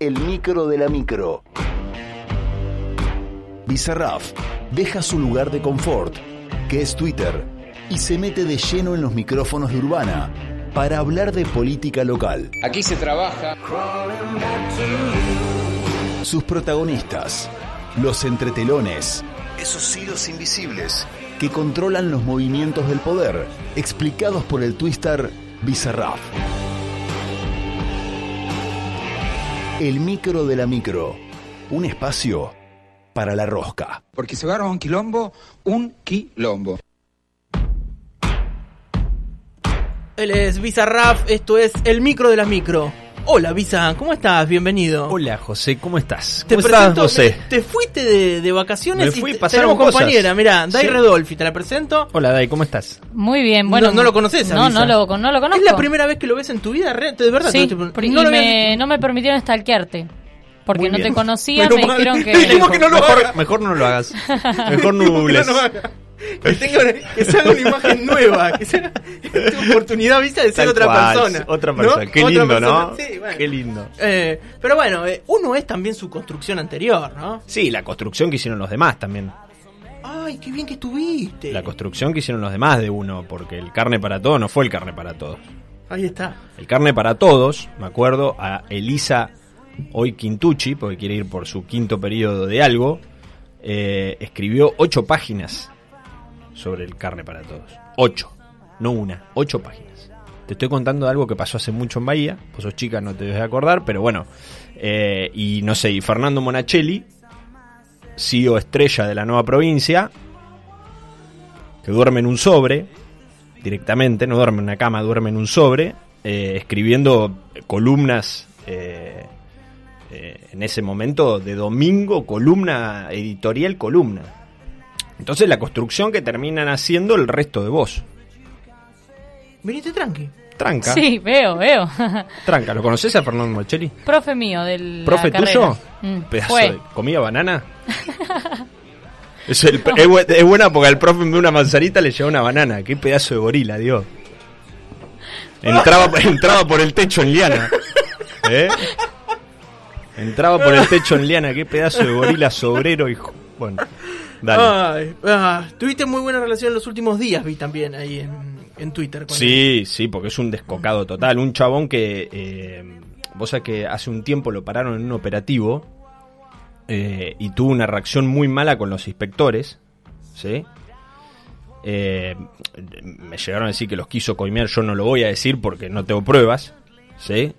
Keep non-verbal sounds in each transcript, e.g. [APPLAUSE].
el micro de la micro. Bizarraf deja su lugar de confort, que es Twitter, y se mete de lleno en los micrófonos de Urbana para hablar de política local. Aquí se trabaja. Sus protagonistas, los entretelones, esos hilos invisibles que controlan los movimientos del poder, explicados por el twister Bizarraf. El micro de la micro, un espacio para la rosca. Porque se agarra un quilombo, un quilombo. Él es Bizarraf, esto es el micro de la micro. Hola Visa, ¿cómo estás? Bienvenido. Hola José, ¿cómo estás? Te ¿Cómo estás, presento, José? me- te fuiste de, de vacaciones Me y te- pasaron tenemos cosas. compañera, mirá, Dai Sí. Redolfi, te la presento. Hola Dai, ¿cómo estás? Muy bien, bueno. No- no lo conoces No, Visa. no lo, no lo conozco. ¿Es la primera vez que lo ves en tu vida? ¿De verdad? Sí, te- te- no lo me- no me permitieron stalkearte. Porque Muy no bien. te conocía, me mal. dijeron que... [LAUGHS] Que no lo haga. mejor, mejor no lo hagas. Mejor no Que googles. [LAUGHS] no lo haga. Que, tenga una- que se haga una imagen nueva, que sea tu oportunidad vista de ser otra cual, persona. Otra ¿no? persona. Qué Otra lindo, persona. ¿no? Sí, bueno. Qué lindo. Eh, pero bueno, eh, uno es también su construcción anterior, ¿no? Sí, la construcción que hicieron los demás también. Ay, qué bien que estuviste. La construcción que hicieron los demás de uno, porque el carne para todos no fue el carne para todos. Ahí está. El carne para todos, me acuerdo, a Elisa hoy Quintucci, porque quiere ir por su quinto periodo de algo, eh, escribió ocho páginas sobre el carne para todos. Ocho, no una, ocho páginas. Te estoy contando de algo que pasó hace mucho en Bahía, vos sos chica, no te debes de acordar, pero bueno. eh, y no sé, y Fernando Monachelli, CEO estrella de la nueva provincia, que duerme en un sobre, directamente, no duerme en una cama, duerme en un sobre, eh, escribiendo columnas eh, eh, en ese momento de domingo, columna editorial, columna. Entonces la construcción que terminan haciendo el resto de vos. Viniste tranqui. Tranca, Sí, veo, veo. [LAUGHS] tranca. ¿Lo conoces a Fernando Moncelli? Profe mío del. ¿Profe tuyo? Mm, Pedazo fue. de- ¿Comía banana? [LAUGHS] es, el- es bu- es buena porque al profe de una manzanita le lleva una banana. Qué pedazo de gorila, Dios. Entraba, [LAUGHS] entraba por el techo en liana. ¿Eh? Entraba por el techo en liana. Qué pedazo de gorila sobrero, hijo. Bueno, dale. Ay, ah, tuviste muy buena relación en los últimos días, vi también ahí en, en Twitter. con él. Sí, sí, porque es un descocado total. Un chabón que. Eh, vos sabés que hace un tiempo lo pararon en un operativo. eh, y tuvo una reacción muy mala con los inspectores. ¿Sí? Eh, me llegaron a decir que los quiso coimear. Yo no lo voy a decir porque no tengo pruebas. ¿Sí?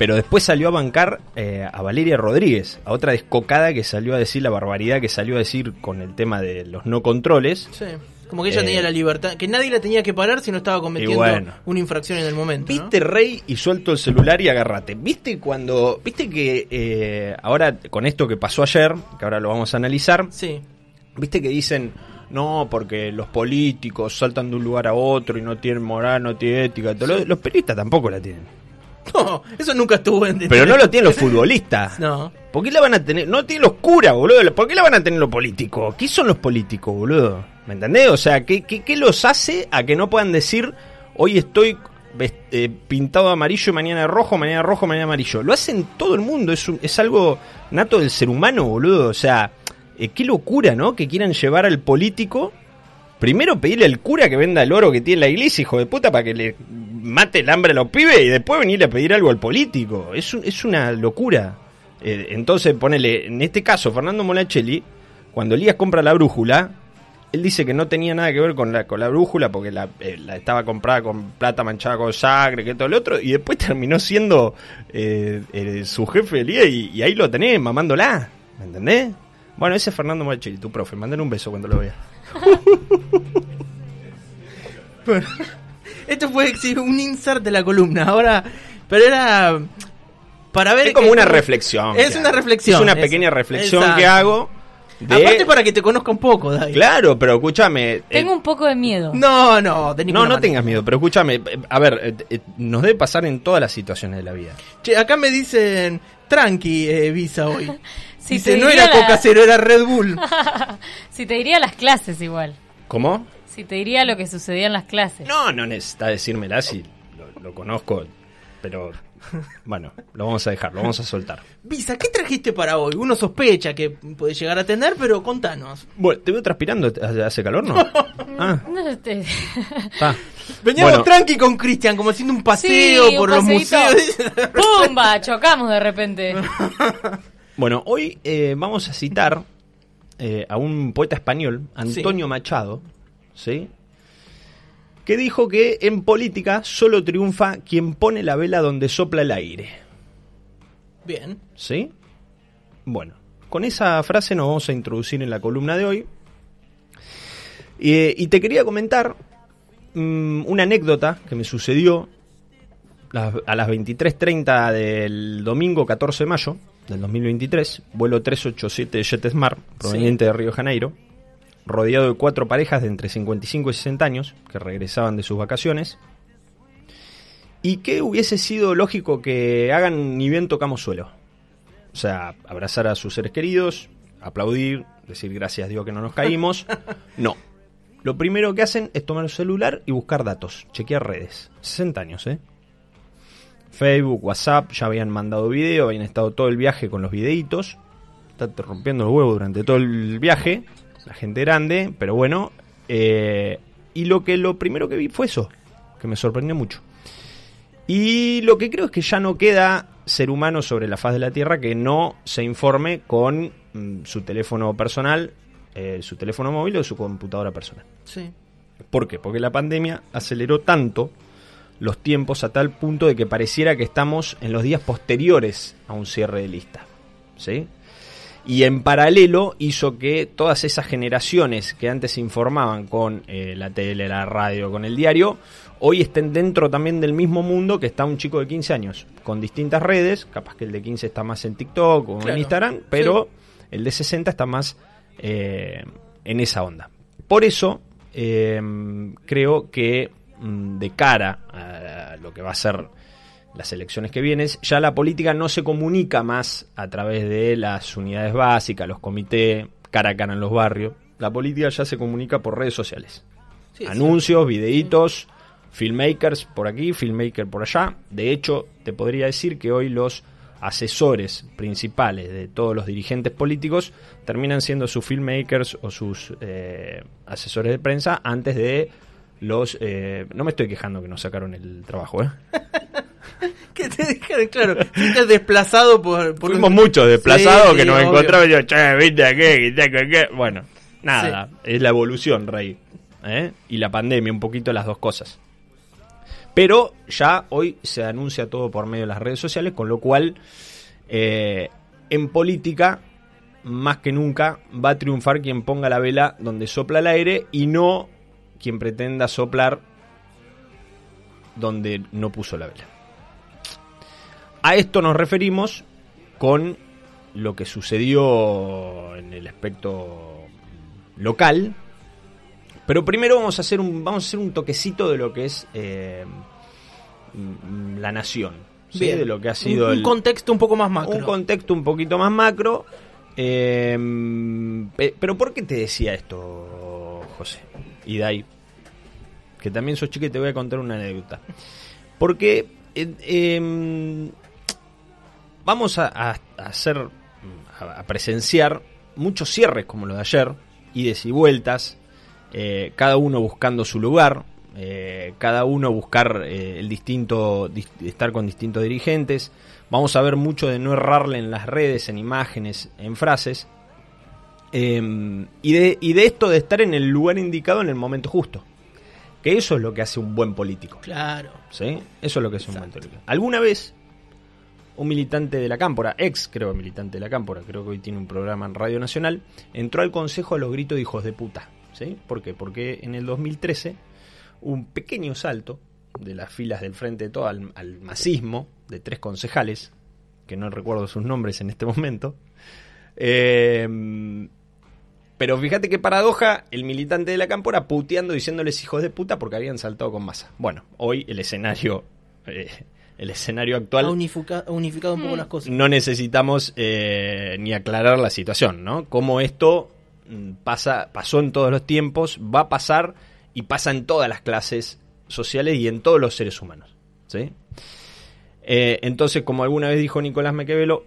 Pero después salió a bancar eh, a Valeria Rodríguez, a otra descocada que salió a decir la barbaridad que salió a decir con el tema de los no controles. Sí. Como que ella Eh, tenía la libertad, que nadie la tenía que parar si no estaba cometiendo bueno. una infracción en el momento. ¿no? Viste, Rey, y suelto el celular y agarrate. ¿Viste cuando. Viste que eh, ahora, con esto que pasó ayer, que ahora lo vamos a analizar, Sí. viste que dicen. No, porque los políticos saltan de un lugar a otro y no tienen moral, no tienen ética. todo lo- Los periodistas tampoco la tienen. No, eso nunca estuvo en Pero no lo tienen los [LAUGHS] futbolistas. No. ¿Por qué la van a tener? No tienen los curas, boludo. ¿Por qué la van a tener los políticos? ¿Qué son los políticos, boludo? ¿Me entendés? O sea, ¿qué, qué, qué los hace a que no puedan decir hoy estoy eh, pintado de amarillo, mañana de rojo, mañana de rojo, mañana de amarillo? Lo hacen todo el mundo. Es, un- es algo nato del ser humano, boludo. O sea, eh, qué locura, ¿no? Que quieran llevar al político. Primero pedirle al cura que venda el oro que tiene la iglesia, hijo de puta, para que le mate el hambre a los pibes y después venirle a pedir algo al político. Es, un- es una locura. Eh, entonces, ponele, en este caso, Fernando Monachelli, cuando Elías compra la brújula, él dice que no tenía nada que ver con la, con la brújula porque la, eh, la estaba comprada con plata manchada con sangre, que todo lo otro, y después [LAUGHS] terminó siendo eh, su jefe Elías y, y ahí lo tenés, mamándola. ¿Me entendés? Bueno, ese es Fernando Monachelli, tu profe. Mándale un beso cuando lo veas. Bueno, esto fue sí, un insert de la columna. Ahora, pero era para ver. Es como una reflexión. Es una reflexión. Es una es- pequeña reflexión exacto. que hago. de- Aparte para que te conozca un poco, Dai. Claro, pero escúchame. eh, Tengo un poco de miedo. No, no, de no, ninguna no manera. tengas miedo, pero escúchame. eh, A ver, eh, eh, nos debe pasar en todas las situaciones de la vida. Che, acá me dicen tranqui, eh, Visa hoy. [LAUGHS] Si Dice, te no era la- Coca Cero, era Red Bull. [LAUGHS] Si te diría las clases igual. ¿Cómo? Si te diría lo que sucedía en las clases. No, no necesitas decírmela si lo, lo conozco pero bueno, lo vamos a dejar, lo vamos a soltar. Visa, ¿qué trajiste para hoy? Uno sospecha que puede llegar a tener, pero contanos. Bueno, ¿te veo transpirando? ¿Hace calor, no? [LAUGHS] Ah, [LAUGHS] No, este- está. Veníamos Bueno. tranqui con Cristian, como haciendo un paseo Sí, un por los paseíto. museos. ¡Pumba! Chocamos de repente. Bueno, hoy eh, vamos a citar eh, a un poeta español, Antonio Machado, ¿sí? que dijo que en política solo triunfa quien pone la vela donde sopla el aire. Bien. ¿Sí? Bueno, con esa frase nos vamos a introducir en la columna de hoy. Eh, y te quería comentar mm, una anécdota que me sucedió a las 23.30 del domingo 14 de mayo del 2023, vuelo 387 de JetSmart, proveniente de Río de Janeiro, rodeado de cuatro parejas de entre 55 y 60 años que regresaban de sus vacaciones. Y que hubiese sido lógico que hagan ni bien tocamos suelo. O sea, abrazar a sus seres queridos, aplaudir, decir gracias a Dios que no nos caímos. [LAUGHS] No. Lo primero que hacen es tomar el celular y buscar datos, chequear redes. 60 años, ¿eh? Facebook, WhatsApp, ya habían mandado video, habían estado todo el viaje con los videitos. Está rompiendo el huevo durante todo el viaje. La gente grande, pero bueno. eh, y lo que lo primero que vi fue eso, que me sorprendió mucho. Y lo que creo es que ya no queda ser humano sobre la faz de la Tierra que no se informe con mm, su teléfono personal, eh, su teléfono móvil o su computadora personal. Sí. ¿Por qué? Porque la pandemia aceleró tanto los tiempos a tal punto de que pareciera que estamos en los días posteriores a un cierre de lista. ¿Sí? Y en paralelo hizo que todas esas generaciones que antes se informaban con eh, la tele, la radio, con el diario, hoy estén dentro también del mismo mundo que está un chico de 15 años, con distintas redes, capaz que el de 15 está más en TikTok o Claro, en Instagram, pero el de 60 está más eh, en esa onda. Por eso eh, creo que de cara a lo que va a ser las elecciones que vienen, ya la política no se comunica más a través de las unidades básicas, los comités, cara a cara en los barrios. La política ya se comunica por redes sociales. Sí, Anuncios, videitos, filmmakers por aquí, filmmaker por allá. De hecho, te podría decir que hoy los asesores principales de todos los dirigentes políticos terminan siendo sus filmmakers o sus eh, asesores de prensa antes de los... eh, no me estoy quejando que nos sacaron el trabajo, ¿eh? [LAUGHS] Que te dijeron, claro, fuiste desplazado por, por Fuimos un- muchos desplazados Sí, que nos obvio. encontraban y yo, che, viste qué, qué, qué, qué". Bueno, nada, es la evolución, Rey. ¿eh? Y la pandemia, un poquito las dos cosas. Pero ya hoy se anuncia todo por medio de las redes sociales, con lo cual eh, en política, más que nunca, va a triunfar quien ponga la vela donde sopla el aire y no quien pretenda soplar donde no puso la vela. A esto nos referimos con lo que sucedió en el aspecto local. Pero primero vamos a hacer un, vamos a hacer un toquecito de lo que es eh, la nación. ¿sí? Bien. De lo que ha sido un, un el- contexto un poco más macro. un contexto un poquito más macro. eh, pe- pero ¿por qué te decía esto, José? Y Dai, que también sos chica y te voy a contar una anécdota. Porque em, vamos a, hacer, a, presenciar muchos cierres como los de ayer, ides y vueltas, eh, cada uno buscando su lugar, eh, cada uno buscar eh, el distinto, dis- estar con distintos dirigentes. Vamos a ver mucho de no errarle en las redes, en imágenes, en frases. Eh, y, de, y de esto de estar en el lugar indicado en el momento justo. Que eso es lo que hace un buen político. Claro. ¿sí? Eso es lo que es un buen político. Alguna vez un militante de la Cámpora, ex creo militante de la Cámpora, creo que hoy tiene un programa en Radio Nacional, entró al Consejo a los gritos de hijos de puta. ¿sí? ¿Por qué? Porque en el 2013 un pequeño salto de las filas del Frente de Todo al, al masismo de tres concejales, que no recuerdo sus nombres en este momento, eh, pero fíjate qué paradoja, el militante de la Cámpora puteando diciéndoles hijos de puta porque habían saltado con masa. Bueno, hoy el escenario, eh, el escenario Ha actual unifica- ha unificado un poco las cosas. no necesitamos eh, ni aclarar la situación, ¿no? Cómo esto mm, pasa, pasó en todos los tiempos, va a pasar y pasa en todas las clases sociales y en todos los seres humanos, ¿sí? Eh, entonces, como alguna vez dijo Nicolás Mequevelo,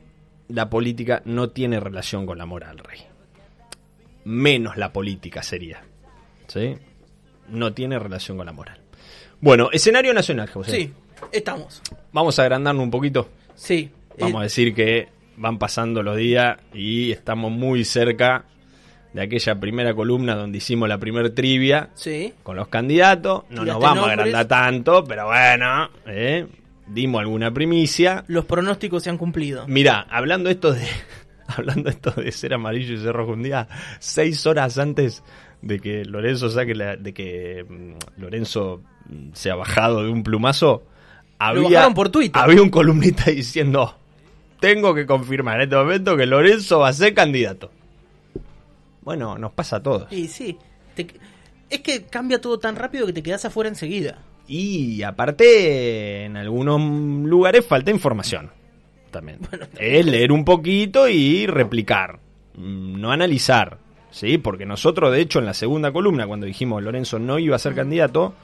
la política no tiene relación con la moral, rey. Menos la política sería. ¿Sí? No tiene relación con la moral. Bueno, escenario nacional, José. Sí, estamos. Vamos a agrandarnos un poquito. Sí. Vamos a Eh, decir que van pasando los días y estamos muy cerca de aquella primera columna donde hicimos la primer trivia sí. con los candidatos. No nos vamos a agrandar tanto, pero bueno, ¿eh? dimos alguna primicia. Los pronósticos se han cumplido. Mira, hablando esto de [LAUGHS] hablando esto de ser amarillo y ser rojo un día, seis horas antes de que Lorenzo saque la- de que mm, Lorenzo mm, se ha bajado de un plumazo, había, bajaron por Twitter. había un columnista diciendo tengo que confirmar en este momento que Lorenzo va a ser candidato. Bueno, nos pasa a todos. Sí, sí. Te- es que cambia todo tan rápido que te quedas afuera enseguida. Y aparte, en algunos lugares falta información. [LAUGHS] También. es leer un poquito y replicar. Mm, No analizar. ¿Sí? Porque nosotros, de hecho, en la segunda columna, cuando dijimos Lorenzo no iba a ser candidato,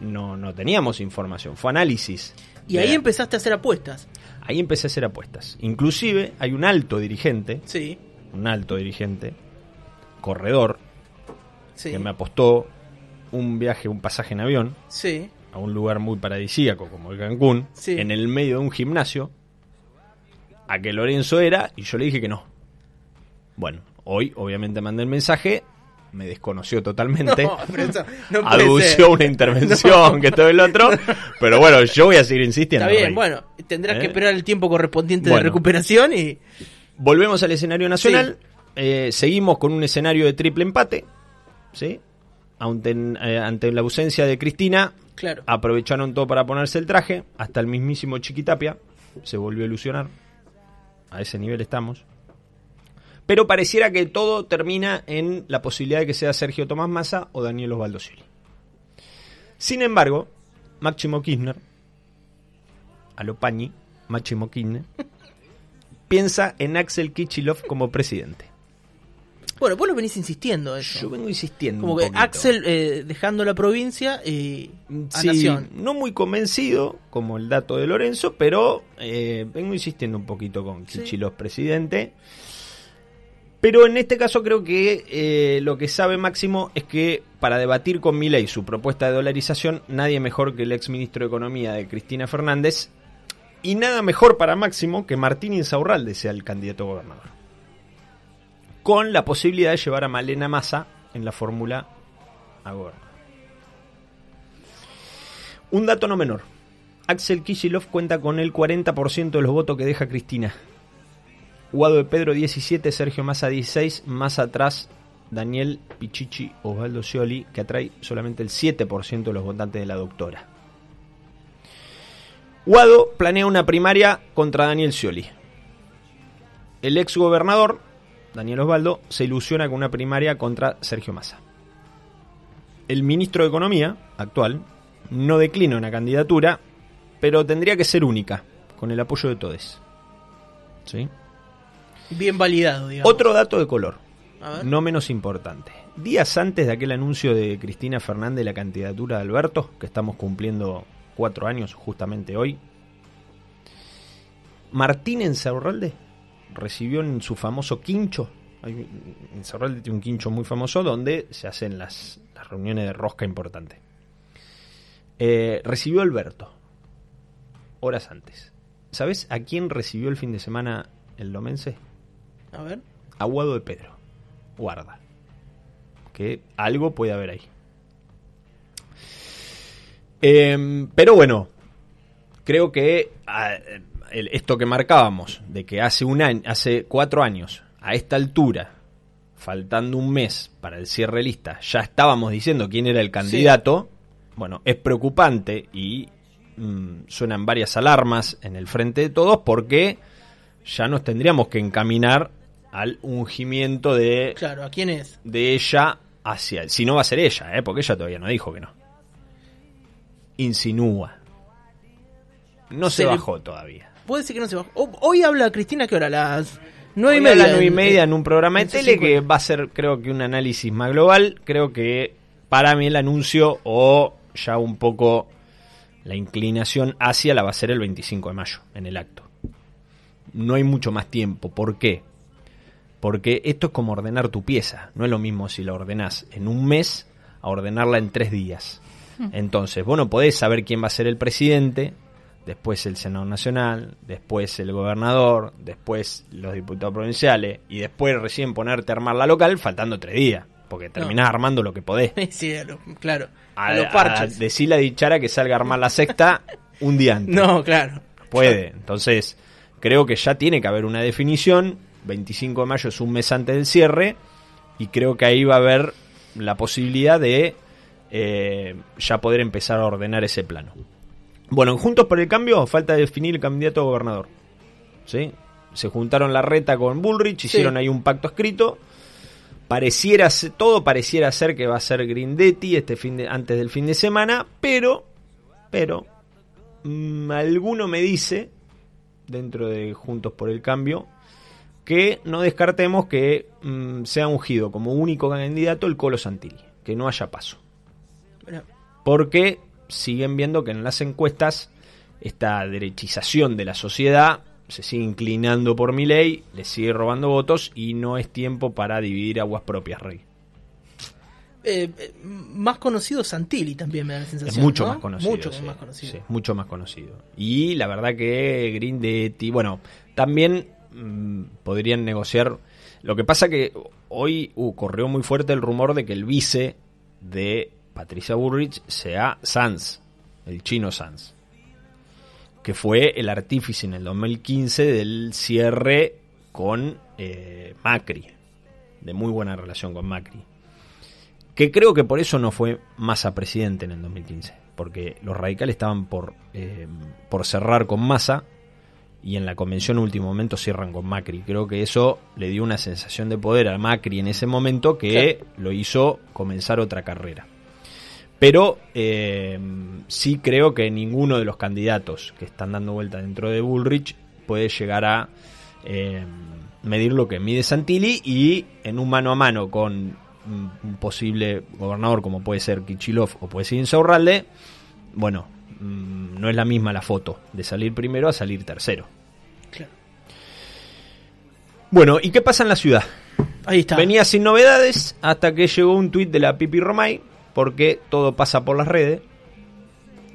no, no teníamos información. Fue análisis. Y ahí empezaste a hacer apuestas. ahí empecé a hacer apuestas. Inclusive hay un alto dirigente, Sí, un alto dirigente, corredor, sí. que me apostó un viaje, un pasaje en avión Sí. a un lugar muy paradisíaco como el Cancún, Sí. en el medio de un gimnasio, a que Lorenzo era, y yo le dije que no. Bueno, hoy obviamente mandé el mensaje, me desconoció totalmente, No, eso no adució una [LAUGHS] intervención, que todo el otro, pero bueno, yo voy a seguir insistiendo. Está bien, bueno, tendrás ¿Eh? que esperar el tiempo correspondiente de recuperación y... Volvemos al escenario nacional, eh, seguimos con un escenario de triple empate, ¿sí? Ante, eh, ante la ausencia de Cristina, Claro. Aprovecharon todo para ponerse el traje, hasta el mismísimo Chiquitapia se volvió a ilusionar. A ese nivel estamos. Pero pareciera que todo termina en la posibilidad de que sea Sergio Tomás Massa o Daniel Osvaldo Scioli. Sin embargo, Máximo Kirchner, a lo Máximo Kirchner, [LAUGHS] piensa en Axel Kichilov como presidente. Bueno, vos lo venís insistiendo eso. Yo vengo insistiendo. Como un que poquito. Axel eh, dejando la provincia y a Sí, Nación. no muy convencido, como el dato de Lorenzo, pero eh, vengo insistiendo un poquito con Sí. Kichilov presidente. Pero en este caso creo que eh, lo que sabe Máximo es que para debatir con Milei su propuesta de dolarización, nadie mejor que el ex ministro de Economía de Cristina Fernández y nada mejor para Máximo que Martín Insaurralde sea el candidato a gobernador. Con la posibilidad de llevar a Malena Massa en la fórmula a. Un dato no menor. Axel Kicillof cuenta con el 40% de los votos que deja Cristina. Guado de Pedro 17, Sergio Massa 16, más atrás Daniel Pichichi Osvaldo Scioli, que atrae solamente el 7% de los votantes de la doctora. Guado planea una primaria contra Daniel Scioli. El ex gobernador, Daniel Osvaldo, se ilusiona con una primaria contra Sergio Massa. El ministro de Economía, actual, no declina una candidatura, pero tendría que ser única, con el apoyo de todos. ¿Sí? Bien validado, digamos. Otro dato de color, no menos importante. Días antes de aquel anuncio de Cristina Fernández la candidatura de Alberto, que estamos cumpliendo cuatro años justamente hoy, Martín Encerralde recibió en su famoso quincho, hay- Encerralde tiene un quincho muy famoso donde se hacen las, las reuniones de rosca importante. Eh, recibió a Alberto, horas antes. ¿Sabes a quién recibió el fin de semana el domense? A ver. Aguado de Pedro. Guarda. Que algo puede haber ahí. Em, pero bueno, creo que ah, el- esto que marcábamos, de que hace un año, hace cuatro años, a esta altura, faltando un mes para el cierre lista, ya estábamos diciendo quién era el candidato, bueno, es preocupante y mm, suenan varias alarmas en el frente de todos porque ya nos tendríamos que encaminar al ungimiento de, Claro, ¿a quién es? de ella hacia él. Si no va a ser ella, ¿eh? porque ella todavía no dijo que no. Insinúa. No se, Se le- bajó todavía. Puede ser que no se bajó. Hoy habla Cristina, ¿qué hora? Las nueve y Hoy a media. las nueve y media en un programa de en tele C50. que va a ser, creo que, un análisis más global. Creo que para mí el anuncio o ya un poco la inclinación hacia la va a ser el 25 de mayo, en el acto. No hay mucho más tiempo. ¿Por qué? Porque esto es como ordenar tu pieza. No es lo mismo si la ordenás en un mes a ordenarla en tres días. Entonces, vos no podés saber quién va a ser el presidente, después el Senado Nacional, después el gobernador, después los diputados provinciales y después recién ponerte a armar la local faltando tres días. Porque terminás armando lo que podés. [LAUGHS] Sí, claro. A, A, los parches. decirle a Dichara que salga a armar la sexta un día antes. No, claro. Puede. Entonces, creo que ya tiene que haber una definición. 25 de mayo es un mes antes del cierre. Y creo que ahí va a haber la posibilidad de eh, ya poder empezar a ordenar ese plano. Bueno, en Juntos por el Cambio falta definir el candidato a gobernador. ¿Sí? Se juntaron la reta con Bullrich, hicieron ahí un pacto escrito. Pareciera ser- todo pareciera ser que va a ser Grindetti este fin de, antes del fin de semana, pero pero mm, alguno me dice dentro de Juntos por el Cambio que no descartemos que mm, sea ungido como único candidato el Colo Santilli, que no haya paso. Porque siguen viendo que en las encuestas esta derechización de la sociedad se sigue inclinando por mi ley, le sigue robando votos y no es tiempo para dividir aguas propias, Rey. Eh, eh, más conocido Santilli también me da la sensación. Es mucho ¿no? más conocido. Mucho sí, más conocido. sí, mucho más conocido. Y la verdad que Grindetti, bueno, también mm, podrían negociar. Lo que pasa que hoy uh, corrió muy fuerte el rumor de que el vice de Patricia Burrich sea Sanz, el chino Sanz, que fue el artífice en el 2015 del cierre con eh, Macri, de muy buena relación con Macri que creo que por eso no fue Massa presidente en el 2015, porque los radicales estaban por, eh, por cerrar con Massa y en la convención último momento cierran con Macri. Creo que eso le dio una sensación de poder a Macri en ese momento que lo hizo comenzar otra carrera. Pero eh, sí creo que ninguno de los candidatos que están dando vuelta dentro de Bullrich puede llegar a eh, medir lo que mide Santilli y en un mano a mano con un posible gobernador como puede ser Kichilov o puede ser Insaurralde, bueno, mm, no es la misma la foto de salir primero a salir tercero. Claro. Bueno, ¿y qué pasa en la ciudad? Ahí está. Venía sin novedades hasta que llegó un tuit de la Pipi Romay, porque todo pasa por las redes.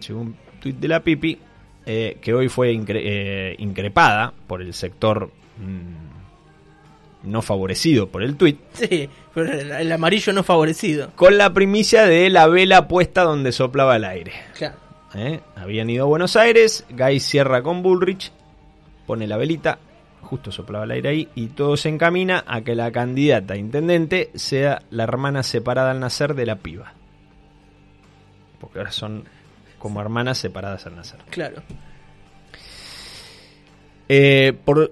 Llegó un tuit de la Pipi, eh, que hoy fue incre- eh, increpada por el sector mm, no favorecido por el tuit, Sí, pero el, el amarillo no favorecido. con la primicia de la vela puesta donde soplaba el aire. Claro. ¿eh? Habían ido a Buenos Aires, Guy cierra con Bullrich, pone la velita, justo soplaba el aire ahí, y todo se encamina a que la candidata a intendente sea la hermana separada al nacer de la piba. Porque ahora son como hermanas separadas al nacer. Claro. Eh, por-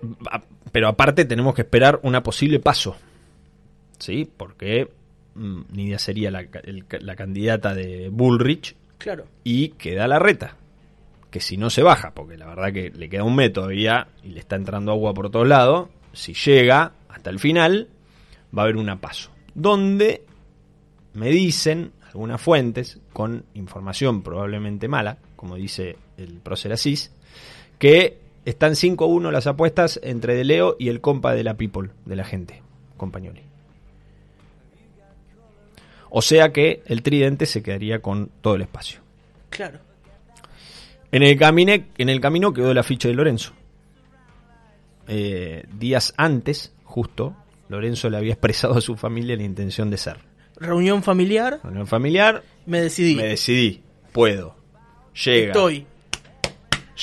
pero aparte tenemos que esperar una posible paso. ¿Sí? Porque mm, Nidia sería la, el la candidata de Bullrich Claro. y queda la reta. Que si no se baja, porque la verdad que le queda un mes todavía y le está entrando agua por todos lados, si llega hasta el final, va a haber una paso. Donde me dicen algunas fuentes, con información probablemente mala, como dice el prócer Asís, que están 5-1 las apuestas entre De Leo y el compa de la People, de la gente, compañoli. O sea que el tridente se quedaría con todo el espacio. Claro. En el, camine- en el camino quedó la ficha de Lorenzo. Eh, días antes, justo, Lorenzo le había expresado a su familia la intención de ser. Reunión familiar, Reunión familiar, me decidí. me decidí, puedo. Llega, Estoy.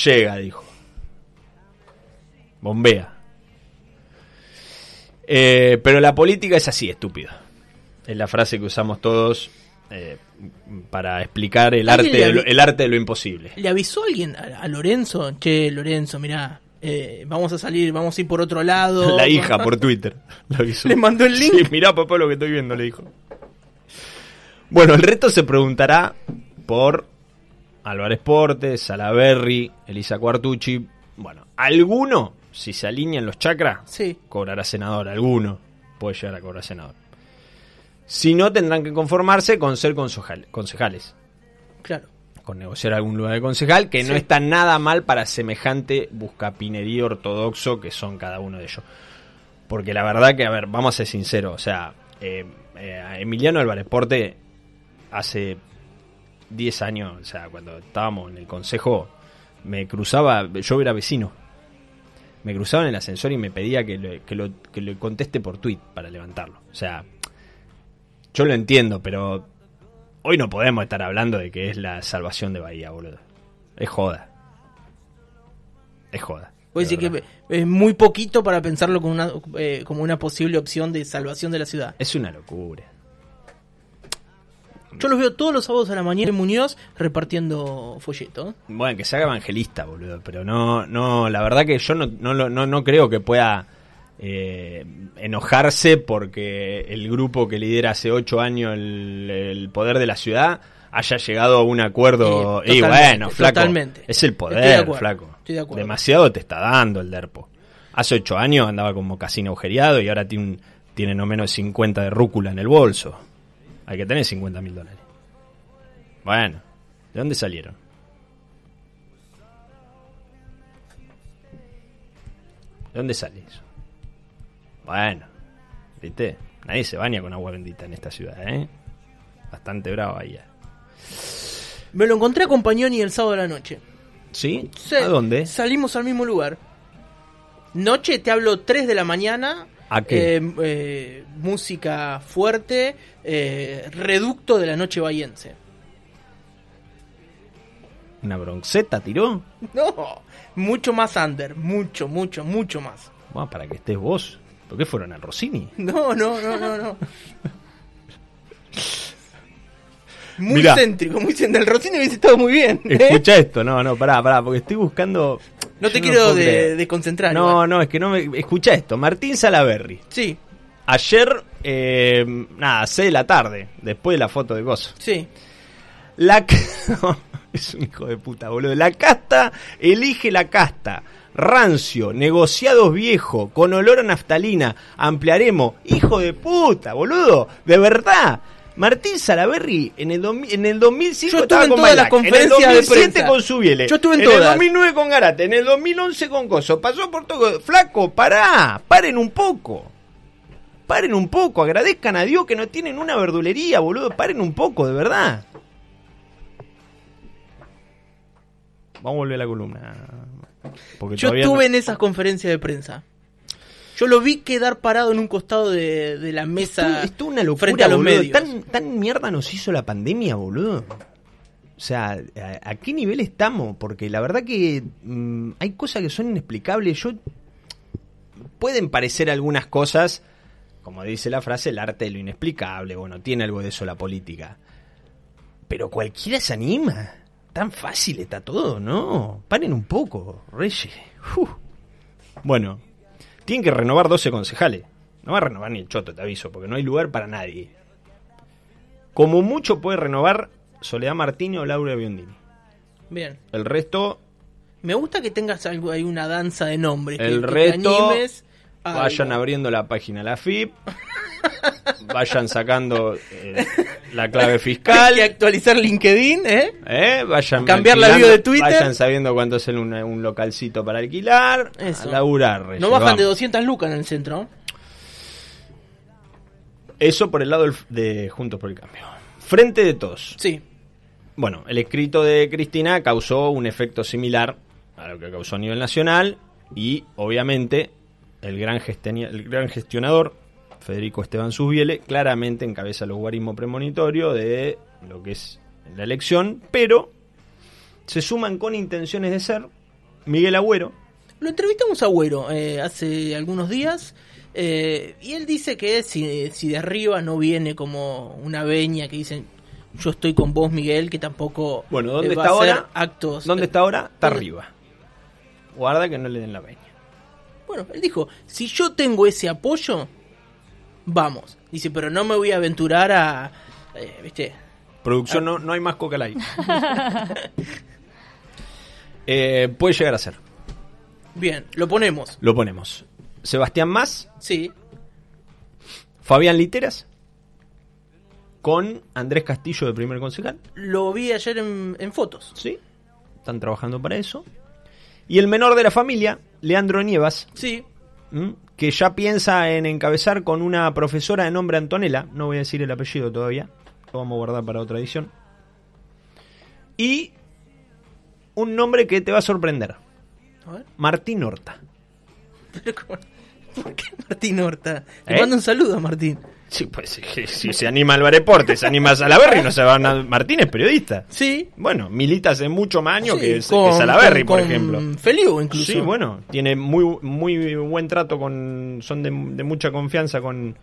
llega, dijo. Bombea. Eh, pero la política es así, estúpida. Es la frase que usamos todos eh, para explicar el ¿Alguien arte, le de lo, el arte de lo imposible. ¿Le avisó alguien a, a Lorenzo? Che, Lorenzo, mirá, eh, vamos a salir, vamos a ir por otro lado. [LAUGHS] La hija por Twitter. [LAUGHS] avisó. Le mandó el link. Sí, mirá papá lo que estoy viendo, le dijo. Bueno, el reto se preguntará por Álvarez Portes, Salaberry, Elisa Cuartucci. Bueno, alguno, si se alinean los chakras, Sí, cobrará senador. Alguno puede llegar a cobrar senador. Si no, tendrán que conformarse con ser concejal- concejales. claro. con negociar algún lugar de concejal, que no está nada mal para semejante buscapinería ortodoxo que son cada uno de ellos. Porque la verdad que, a ver, vamos a ser sinceros, o sea, eh, eh, Emiliano Álvarez Porte hace 10 años, o sea, cuando estábamos en el consejo, me cruzaba, yo era vecino, me cruzaba en el ascensor y me pedía que le, que lo, que le conteste por tweet para levantarlo. O sea, yo lo entiendo, pero hoy no podemos estar hablando de que es la salvación de Bahía, boludo. Es joda. Es joda. Puede de decir que es muy poquito para pensarlo como una, eh, como una posible opción de salvación de la ciudad. Es una locura. Yo los veo todos los sábados a la mañana en Muñoz repartiendo folleto. Bueno, que se haga evangelista, boludo. Pero no, no, la verdad que yo no, no, no, no creo que pueda eh, enojarse porque el grupo que lidera hace ocho años el, el poder de la ciudad haya llegado a un acuerdo. Sí, y bueno, flaco. totalmente. Es el Estoy de poder, acuerdo, flaco. estoy de acuerdo. Demasiado te está dando el derpo. Hace ocho años andaba como casino agujereado y ahora tiene, un- tiene no menos de 50 de rúcula en el bolso. Hay que tener 50 mil dólares. Bueno, ¿de dónde salieron? ¿De dónde sale eso? Bueno, ¿viste? Nadie se baña con agua bendita en esta ciudad, ¿eh? Bastante bravo ahí. Me lo encontré a Compañoni el sábado de la noche. ¿Sí? Sí, ¿A dónde? Salimos al mismo lugar. Noche, te hablo 3 de la mañana. ¿A qué? eh, eh, música fuerte. eh, reducto de la noche bahiense. ¿Una bronxeta tiró? [LAUGHS] No, mucho más under. Mucho, mucho, mucho más. Bueno, para que estés vos. ¿Por qué fueron al Rossini? [LAUGHS] No, no, no, no, no. [LAUGHS] Muy Mirá. céntrico, muy céntrico. El Rossini hubiese estado muy bien. ¿eh? Escucha esto, no, no, pará, pará, porque estoy buscando... No te quiero de- desconcentrar. No, igual. no, es que no me... Escucha esto, Martín Salaberry. Sí, Ayer, eh, nada, 6 de la tarde, después de la foto de Gozo. sí. La [LAUGHS] es un hijo de puta, boludo. La casta elige la casta. Rancio, negociados viejo, con olor a naftalina, ampliaremos. Hijo de puta, boludo. De verdad. Martín Salaberry en el, en el 2005 Yo estuve estaba en con todas las Bailac, en el conferencias de 2007 prensa. con Subiele, Yo estuve en en el todas. 2009 con Garate, en el 2011 con Gozo, pasó por todo. Flaco, pará, paren un poco. Paren un poco, agradezcan a Dios que no tienen una verdulería, boludo. Paren un poco, de verdad. Vamos a volver a la columna. Porque Yo estuve no- en esas conferencias de prensa. Yo lo vi quedar parado en un costado de, de la mesa. Esto, esto es una locura, frente a los boludo. medios. ¿Tan, tan mierda nos hizo la pandemia, boludo. O sea, ¿a, a qué nivel estamos? Porque la verdad que mm, hay cosas que son inexplicables. Yo pueden parecer algunas cosas, como dice la frase, el arte de lo inexplicable. Bueno, tiene algo de eso la política. Pero cualquiera se anima. Tan fácil está todo, ¿no? Paren un poco, Reyes. Uf. Bueno, tienen que renovar 12 concejales. No va a renovar ni el choto, te aviso, porque no hay lugar para nadie. Como mucho puede renovar Soledad Martínez o Laura Biondini. Bien. El resto, Me gusta que tengas algo ahí, una danza de nombres. que- el que te resto, animes a vayan algo. abriendo la página la FIP, [LAUGHS] vayan sacando eh, la clave Hay fiscal. que actualizar LinkedIn, ¿eh? ¿Eh? Vayan Cambiar la bio de Twitter. Vayan sabiendo cuánto es el- un, un localcito para alquilar. Eso. A laburar, Reyes, No bajan vamos. de 200 lucas en el centro. Eso por el lado de Juntos por el Cambio. Frente de todos. Sí. Bueno, el escrito de Cristina causó un efecto similar a lo que causó a nivel nacional y obviamente el gran, el gran gestionador, Federico Esteban Susbiele, claramente encabeza el guarismo premonitorio de lo que es la elección, pero se suman con intenciones de ser Miguel Agüero, Lo entrevistamos a Agüero eh, hace algunos días eh, y él dice que si, si de arriba no viene como una veña que dicen yo estoy con vos Miguel, que tampoco Bueno, ¿dónde eh, va está a hacer ahora? actos. ¿Dónde está ahora? Está ¿Dónde? arriba. Guarda que no le den la veña. Bueno, él dijo, si yo tengo ese apoyo, vamos. Dice, pero no me voy a aventurar a... eh, ¿Viste? Producción, no, no hay más coca light. [LAUGHS] Eh, puede llegar a ser. Bien, lo ponemos. Lo ponemos. Sebastián Más, Sí, Fabián Literas, con Andrés Castillo de primer concejal. Lo vi ayer en, en fotos. Sí, están trabajando para eso. Y el menor de la familia, Leandro Nievas, Sí, ¿m? Que ya piensa en encabezar con una profesora de nombre Antonella, no voy a decir el apellido todavía, lo vamos a guardar para otra edición. Y un nombre que te va a sorprender. Martín Horta. [LAUGHS] ¿Por qué Martín Horta? Le ¿Eh? mando un saludo a Martín. Sí, pues si, se anima al Bareporte, se anima a Salaberry, no se va a... Martín es periodista. Sí. Bueno, milita hace mucho más años sí, que, con- que con- por con ejemplo. Feliu incluso. Sí, bueno, tiene muy muy buen trato con son de, de mucha confianza con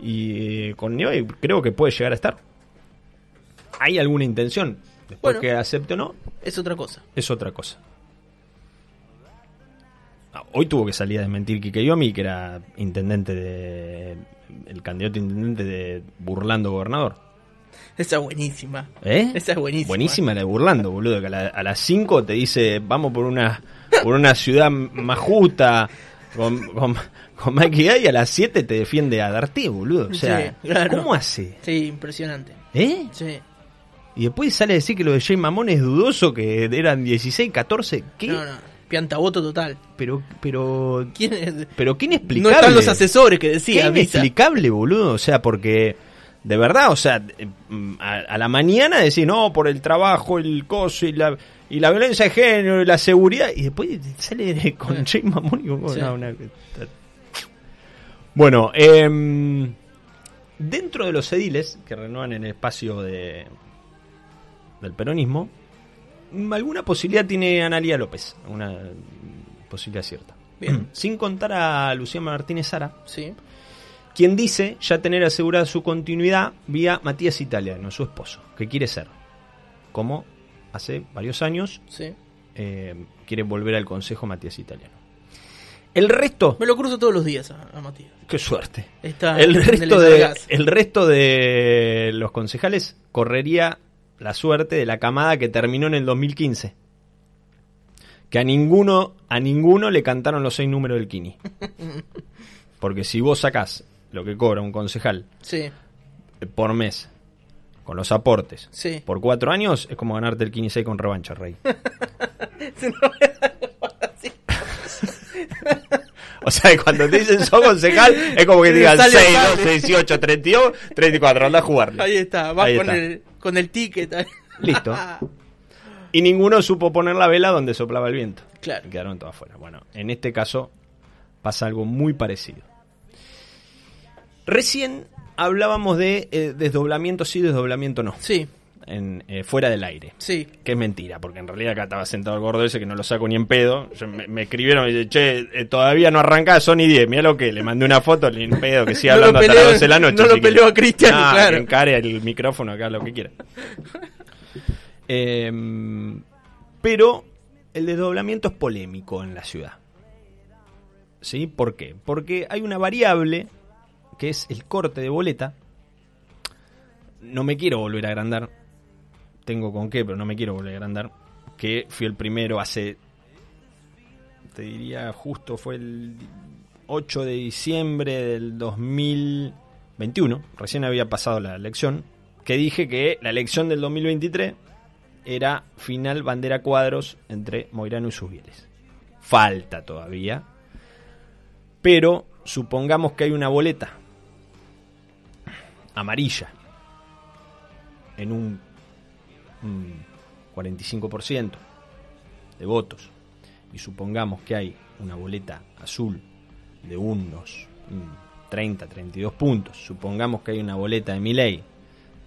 y eh, con Nieva y creo que puede llegar a estar. Hay alguna intención, después Bueno. que acepte o no, Es otra cosa. es otra cosa. Ah, Hoy tuvo que salir a desmentir Quique Yomi, que era intendente de el candidato intendente de Burlando Gobernador. Esa es buenísima. ¿Eh? Esa es buenísima. Buenísima la de Burlando, boludo. Que a, la- a las 5 te dice, vamos por una por una ciudad más justa, con, con, con y a las 7 te defiende a Darté, boludo. O sea, Sí, claro. ¿cómo hace? Sí, impresionante. ¿Eh? Sí. Y después sale a decir que lo de Jay Mamón es dudoso, que eran 16, 14. ¿Qué? No, no. Piantaboto total. Pero, pero, ¿Quién es? pero qué No inexplicable. están los asesores que Qué decían. Visa. inexplicable, boludo. O sea, porque de verdad, o sea, eh, a, a la mañana decís, no, por el trabajo, el coso y la, y la violencia de género y la seguridad. Y después sale [LAUGHS] con Jay Mamón y con- Sí. no, una- Bueno, em, dentro de los ediles que renuevan en el espacio de, del peronismo, alguna posibilidad tiene Analia López. Una mm, posibilidad cierta. Bien. Sin contar a Lucía Martínez Sara, Sí. quien dice ya tener asegurada su continuidad vía Matías Italiano, su esposo, que quiere ser, como hace varios años, Sí. eh, quiere volver al Consejo Matías Italiano. El resto, Me lo cruzo todos los días a, a Matías. qué suerte. Está El resto, de, el resto de los concejales correría la suerte de la camada que terminó en el 2015. Que a ninguno, a ninguno le cantaron los seis números del Kini. [LAUGHS] Porque si vos sacás lo que cobra un concejal Sí, por mes, con los aportes, sí. por cuatro años, es como ganarte el Kini 6 con revancha, Rey. [LAUGHS] [LAUGHS] O sea, cuando te dicen sos concejal, es como que digan Sale, 6, sale. 12, 18, 32, 34, anda a jugarle. Ahí está, va Ahí con, está. El, con el ticket. [LAUGHS] Listo. Y ninguno supo poner la vela donde soplaba el viento. Claro. Y quedaron todos afuera. Bueno, en este caso pasa algo muy parecido. Recién hablábamos de eh, desdoblamiento sí, desdoblamiento no. Sí, En, eh, fuera del aire. sí. Que es mentira, porque en realidad acá estaba sentado el gordo ese que no lo saco ni en pedo. Yo- me, me escribieron y dice, che, eh, todavía no arranca Sony 10. Mira lo que le mandé una foto, ni en pedo, que siga [LAUGHS] No hablando hasta las 12 de la noche. no lo peleó a Cristian, Ah, claro. que encare el micrófono acá, lo que quiera. [LAUGHS] Em, pero el desdoblamiento es polémico en la ciudad. ¿Sí? ¿Por qué? Porque hay una variable que es el corte de boleta. No me quiero volver a agrandar. Tengo con qué, pero no me quiero volver a agrandar. Que fui el primero hace. Te diría justo, fue el 8 de diciembre del 2021. Recién había pasado la elección. Que dije que la elección del 2023 era final bandera cuadros entre Moirano y Susbieles. Falta todavía. Pero supongamos que hay una boleta amarilla en un, un 45% de votos y supongamos que hay una boleta azul de unos mm, 30, 32 puntos, supongamos que hay una boleta de Miley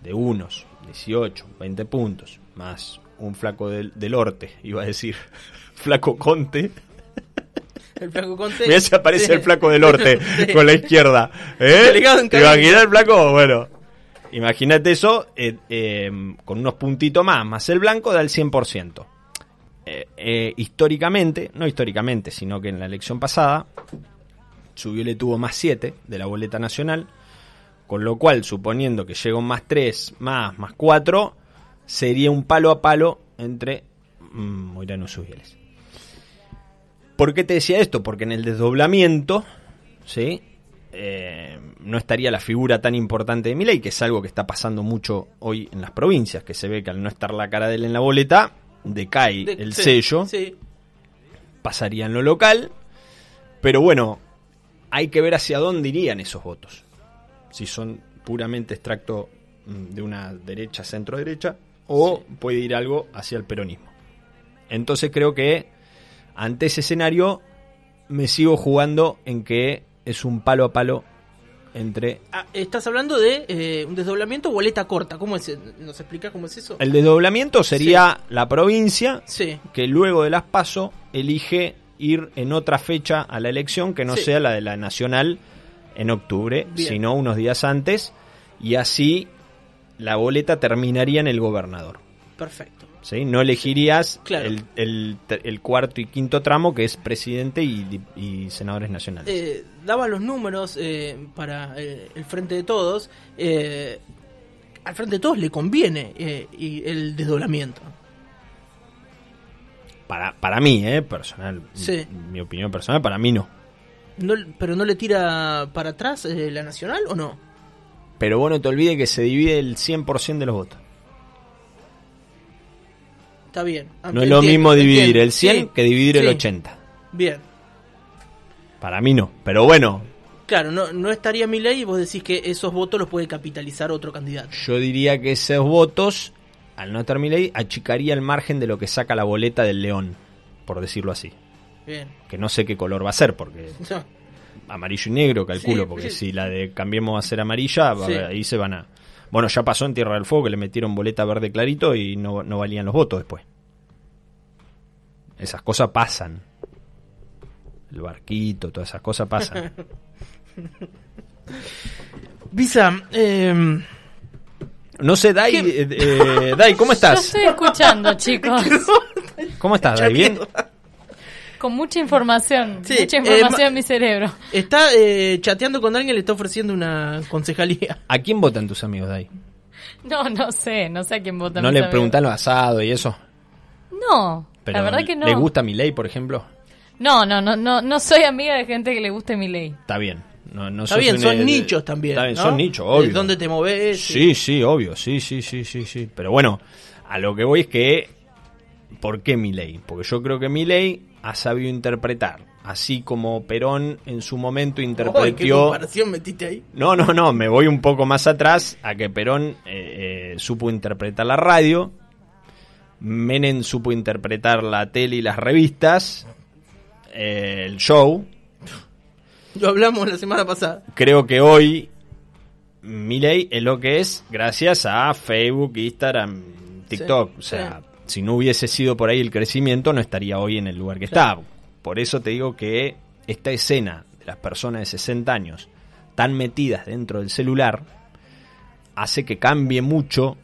de unos 18, 20 puntos, más un flaco del, del Orte, iba a decir, [LAUGHS] flaco Conte, El flaco Conte. [LAUGHS] Mira si aparece Sí. el flaco del norte [LAUGHS] Sí. con la izquierda. ¿Eh? ¿Te imaginas el flaco? Bueno. Imagínate eso eh, eh, con unos puntitos más, más el blanco da el 100%. Eh, eh, históricamente, no históricamente, sino que en la elección pasada, Subiole tuvo más 7 de la boleta nacional, con lo cual, suponiendo que llega un más 3, más, más 4, sería un palo a palo entre mm, Moirano Subieles. ¿Por qué te decía esto? Porque en el desdoblamiento, ¿sí? Eh, no estaría la figura tan importante de Milei, que es algo que está pasando mucho hoy en las provincias, que se ve que al no estar la cara de él en la boleta, decae De- el sí, sello, Sí. pasaría en lo local, pero bueno, hay que ver hacia dónde irían esos votos. Si son puramente extracto mm, de una derecha, centro-derecha, o puede ir algo hacia el peronismo. Entonces creo que ante ese escenario me sigo jugando en que es un palo a palo entre... Ah, estás hablando de eh, un desdoblamiento o boleta corta. ¿Cómo es? ¿Nos explicas cómo es eso? El desdoblamiento sería la provincia Sí. que luego de las PASO elige ir en otra fecha a la elección que no Sí. sea la de la nacional en octubre, Bien. sino unos días antes, y así la boleta terminaría en el gobernador. Perfecto. ¿Sí? No elegirías Claro. el, el- el cuarto y quinto tramo, que es presidente y, y senadores nacionales. Eh, daba los números eh, para eh, el Frente de Todos. al Frente de Todos le conviene y el desdoblamiento. Para, para mí, ¿eh? personal, Sí. mi opinión personal, para mí no. No, ¿Pero no le tira para atrás la Nacional o no? Pero bueno, te olvides que se divide el 100% de los votos. Está bien. Ah, No es lo entiendo, mismo dividir entiendo. el 100 Sí, que dividir el sí, 80. Bien. Para mí no. Pero bueno, Claro, no, no estaría mi ley y vos decís que esos votos los puede capitalizar otro candidato. yo diría que esos votos, al no estar mi ley, achicaría el margen de lo que saca la boleta del león, por decirlo así. Bien. Que no sé qué color va a ser, porque [LAUGHS] No, amarillo y negro, calculo, Sí, porque si la de cambiemos va a ser amarilla, ahí se van a... Bueno, ya pasó en Tierra del Fuego que le metieron boleta verde clarito y no, no valían los votos después. Esas cosas pasan. El barquito, todas esas cosas pasan. [LAUGHS] Visa, eh, No sé, Dai, eh, eh, Dai, ¿cómo Yo estás? estoy escuchando, [LAUGHS] chicos. ¿Cómo estás, Dai? ¿Bien? Con mucha información. Sí, mucha eh, información ma- en mi cerebro. está eh, chateando con alguien, le está ofreciendo una concejalía. ¿A quién votan tus amigos, Dai? No, no sé. No sé a quién vota. ¿No le amigos. preguntan los asados y eso? No. Pero la verdad que no. ¿Le gusta mi ley, por ejemplo? No, no, no, no, no soy amiga de gente que le guste mi ley. Está bien. No, no Está bien, un, son nichos también. Está bien, ¿no? son nichos, obvio. ¿Dónde te moves? Sí, sí, obvio, sí, sí, sí, sí, sí. Pero bueno, a lo que voy es que, ¿por qué mi ley? Porque yo creo que mi ley ha sabido interpretar, así como Perón en su momento ¿Qué interpretó... comparación metiste ahí? No, no, no, me voy un poco más atrás a que Perón eh, eh, supo interpretar la radio, Menem supo interpretar la tele y las revistas, eh, el show. Lo hablamos la semana pasada. Creo que hoy Milei es lo que es gracias a Facebook, Instagram, TikTok. Sí, o sea, si no hubiese sido por ahí el crecimiento, no estaría hoy en el lugar que Claro. está. Por eso te digo que esta escena de las personas de 60 años tan metidas dentro del celular hace que cambie mucho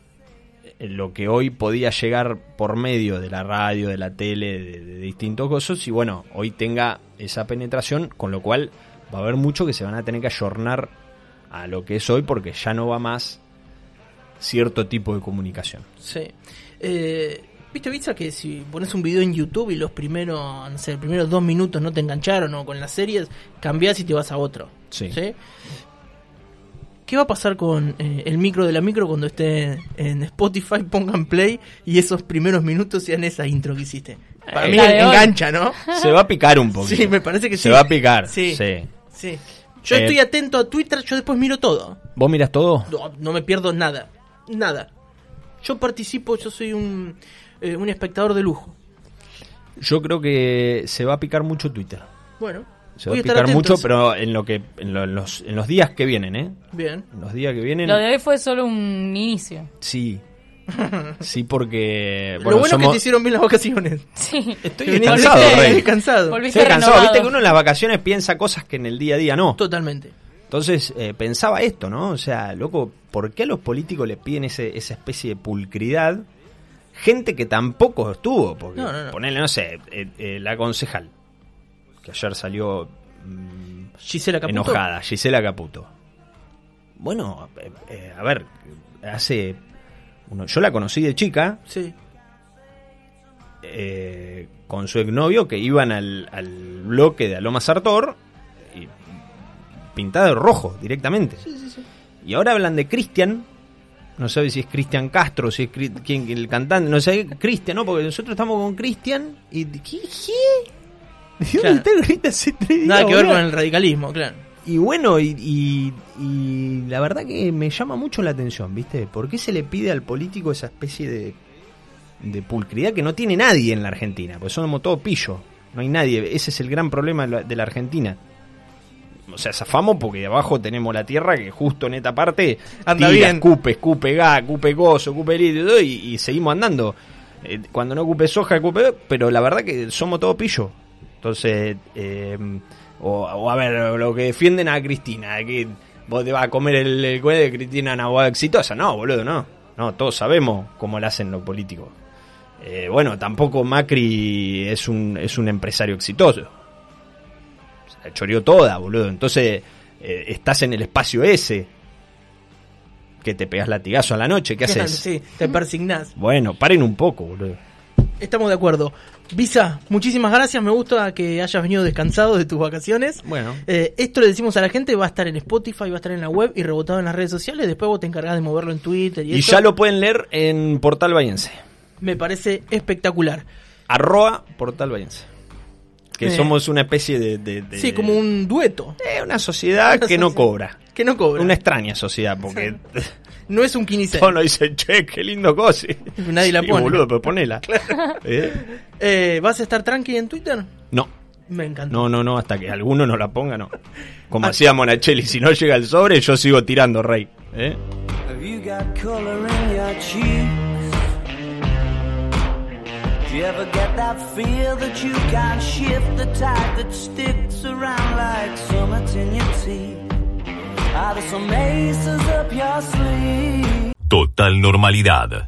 eh, lo que hoy podía llegar por medio de la radio, de la tele, de, de distintos cosas, y bueno, hoy tenga esa penetración, con lo cual va a haber mucho que se van a tener que ayornar a lo que es hoy, porque ya no va más cierto tipo de comunicación. Sí. Eh, ¿Viste, Visa, que si pones un video en YouTube y los primeros, no sé, los primeros dos minutos no te engancharon o con las series, cambiás y te vas a otro? Sí. ¿Qué va a pasar con eh, el micro de la micro cuando esté en Spotify, [LAUGHS] pongan play y esos primeros minutos sean esa intro que hiciste? Para Eh, mí engancha, ¿no? [LAUGHS] Se va a picar un poquito. Sí, me parece que Se sí. va a picar. Sí. sí. Sí. Yo Eh, estoy atento a Twitter, yo después miro todo. ¿Vos miras todo? No, no me pierdo nada. Nada. Yo participo, yo soy un, eh, un espectador de lujo. Yo creo que se va a picar mucho Twitter. Bueno, Se va voy a picar mucho, pero en lo que en, lo- en los, en los días que vienen, ¿eh? Bien. En los días que vienen. Lo de hoy fue solo un inicio. Sí. [LAUGHS] Sí, porque. Lo Bueno, es que te hicieron bien las vacaciones. Sí. Estoy descansado, descansado. Volviste Estoy cansado. Viste que uno en las vacaciones piensa cosas que en el día a día no. Totalmente. Entonces eh, pensaba esto, ¿no? O sea, loco, ¿por qué a los políticos le piden ese, esa especie de pulcridad? Gente que tampoco estuvo, porque No, no, no. ponele, no sé, eh, eh, la concejal, que ayer salió mm, Gisela Caputo. enojada, Gisela Caputo. Bueno, eh, a ver, hace... uno- yo la conocí de chica, Sí. con su exnovio que iban al, al bloque de Aloma Sartor y pintada de rojo directamente. Y ahora hablan de Cristian. No sabe si es Cristian Castro, si es quién, el cantante, no sé, Cristian, ¿no? Porque nosotros estamos con Cristian y... ¿Qué? ¿Qué? [LAUGHS] ¿De Claro. está Cristian hace tres días, Nada que ver boludo? con el radicalismo, claro. Y bueno, y, y- y la verdad que me llama mucho la atención, ¿viste? ¿Por qué se le pide al político esa especie de, de pulcridad que no tiene nadie en la Argentina? Pues somos todos pillos, no hay nadie. Ese es el gran problema de la Argentina. O sea, zafamos porque abajo tenemos la tierra que justo en esta parte Anda tira, bien. escupe, escupe gas, escupe gozo, escupe litio y, y seguimos andando. Eh, cuando no ocupe soja, ocupe... Pero la verdad que somos todos pillos. Entonces, eh, o, o a ver, lo que defienden a Cristina, que vos te vas a comer el, el cuello de Cristina abogada exitosa. No, boludo, no. No, todos sabemos cómo la hacen los políticos. Eh, bueno, tampoco Macri es un, es un empresario exitoso. Se la choreó toda, boludo. Entonces, eh, estás en el espacio ese. Que te pegas latigazo a la noche, ¿qué [LAUGHS] haces? Sí, te persignás. Bueno, paren un poco, boludo. Estamos de acuerdo. Visa, muchísimas gracias. Me gusta que hayas venido descansado de tus vacaciones. Bueno. Eh, esto le decimos a la gente, va a estar en Spotify, va a estar en la web y rebotado en las redes sociales. Después vos te encargás de moverlo en Twitter y, Y ya lo pueden leer en Portal Bayense. Me parece espectacular. Arroba Portal Bayense. Que Eh. somos una especie de... de- de- Sí, como un dueto. Eh, una sociedad Una que no cobra. Que no cobra. Una extraña sociedad, porque No es un 15. todos nos dicen, che, qué lindo cosi. Nadie la Sí, pone. boludo, pero ponela. [LAUGHS] [LAUGHS] ¿Eh? Eh, ¿Vas a estar tranqui en Twitter? No, Me encanta. no, no, no, hasta que alguno nos la ponga, no. Como hacía Monacheli, si no llega el sobre, yo sigo tirando, rey. ¿Eh? You ever get that feel that you can't shift the tide that sticks around like summits in your teeth? Are there some aces up your sleeve? Total normalidad.